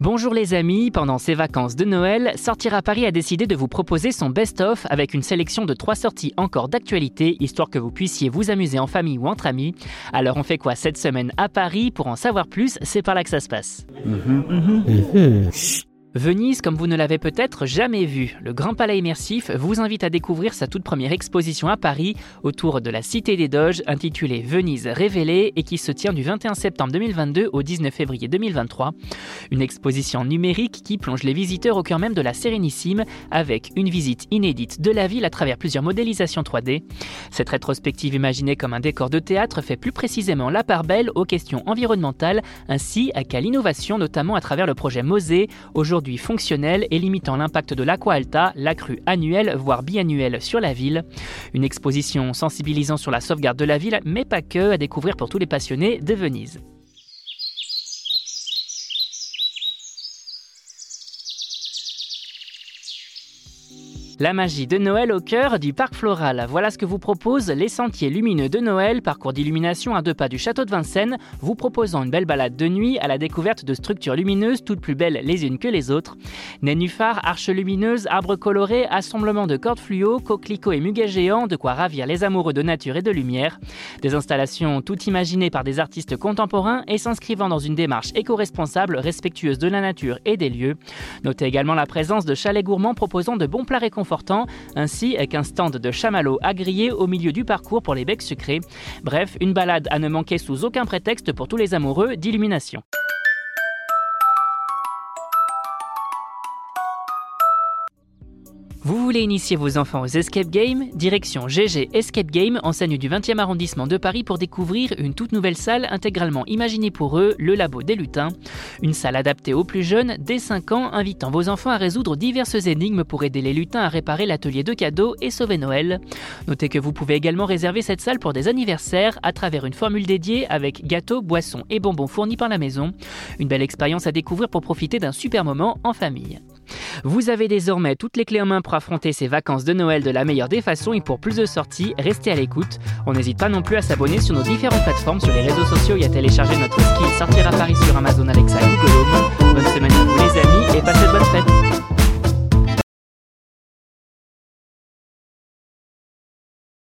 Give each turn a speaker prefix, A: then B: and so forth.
A: Bonjour les amis, pendant ces vacances de Noël, Sortir à Paris a décidé de vous proposer son best-of avec une sélection de trois sorties encore d'actualité, histoire que vous puissiez vous amuser en famille ou entre amis. Alors on fait quoi cette semaine à Paris? Pour en savoir plus, c'est par là que ça se passe. Venise, comme vous ne l'avez peut-être jamais vu, le Grand Palais immersif vous invite à découvrir sa toute première exposition à Paris autour de la Cité des Doges intitulée Venise révélée et qui se tient du 21 septembre 2022 au 19 février 2023. Une exposition numérique qui plonge les visiteurs au cœur même de la Sérénissime avec une visite inédite de la ville à travers plusieurs modélisations 3D. Cette rétrospective imaginée comme un décor de théâtre fait plus précisément la part belle aux questions environnementales ainsi qu'à l'innovation notamment à travers le projet Mosée, aujourd'hui aujourd'hui fonctionnel et limitant l'impact de l'Aqua Alta, la crue annuelle voire biannuelle sur la ville. Une exposition sensibilisant sur la sauvegarde de la ville, mais pas que, à découvrir pour tous les passionnés de Venise. La magie de Noël au cœur du parc floral. Voilà ce que vous proposent les sentiers lumineux de Noël, parcours d'illumination à deux pas du château de Vincennes, vous proposant une belle balade de nuit à la découverte de structures lumineuses toutes plus belles les unes que les autres. Nénuphars, arches lumineuses, arbres colorés, assemblements de cordes fluo, coquelicots et muguets géants, de quoi ravir les amoureux de nature et de lumière. Des installations toutes imaginées par des artistes contemporains et s'inscrivant dans une démarche éco-responsable, respectueuse de la nature et des lieux. Notez également la présence de chalets gourmands proposant de bons plats réconfortants ainsi qu'un stand de chamallows à griller au milieu du parcours pour les becs sucrés. Bref, une balade à ne manquer sous aucun prétexte pour tous les amoureux d'illumination. Vous voulez initier vos enfants aux escape games? Direction GG Escape Game, enseigne du 20e arrondissement de Paris pour découvrir une toute nouvelle salle intégralement imaginée pour eux, le Labo des Lutins. Une salle adaptée aux plus jeunes, dès 5 ans, invitant vos enfants à résoudre diverses énigmes pour aider les lutins à réparer l'atelier de cadeaux et sauver Noël. Notez que vous pouvez également réserver cette salle pour des anniversaires à travers une formule dédiée avec gâteaux, boissons et bonbons fournis par la maison. Une belle expérience à découvrir pour profiter d'un super moment en famille. Vous avez désormais toutes les clés en main pour affronter ces vacances de Noël de la meilleure des façons et pour plus de sorties, restez à l'écoute. On n'hésite pas non plus à s'abonner sur nos différentes plateformes, sur les réseaux sociaux et à télécharger notre ski Sortir à Paris sur Amazon Alexa Google Home. Bonne semaine à vous les amis et passez de bonnes fêtes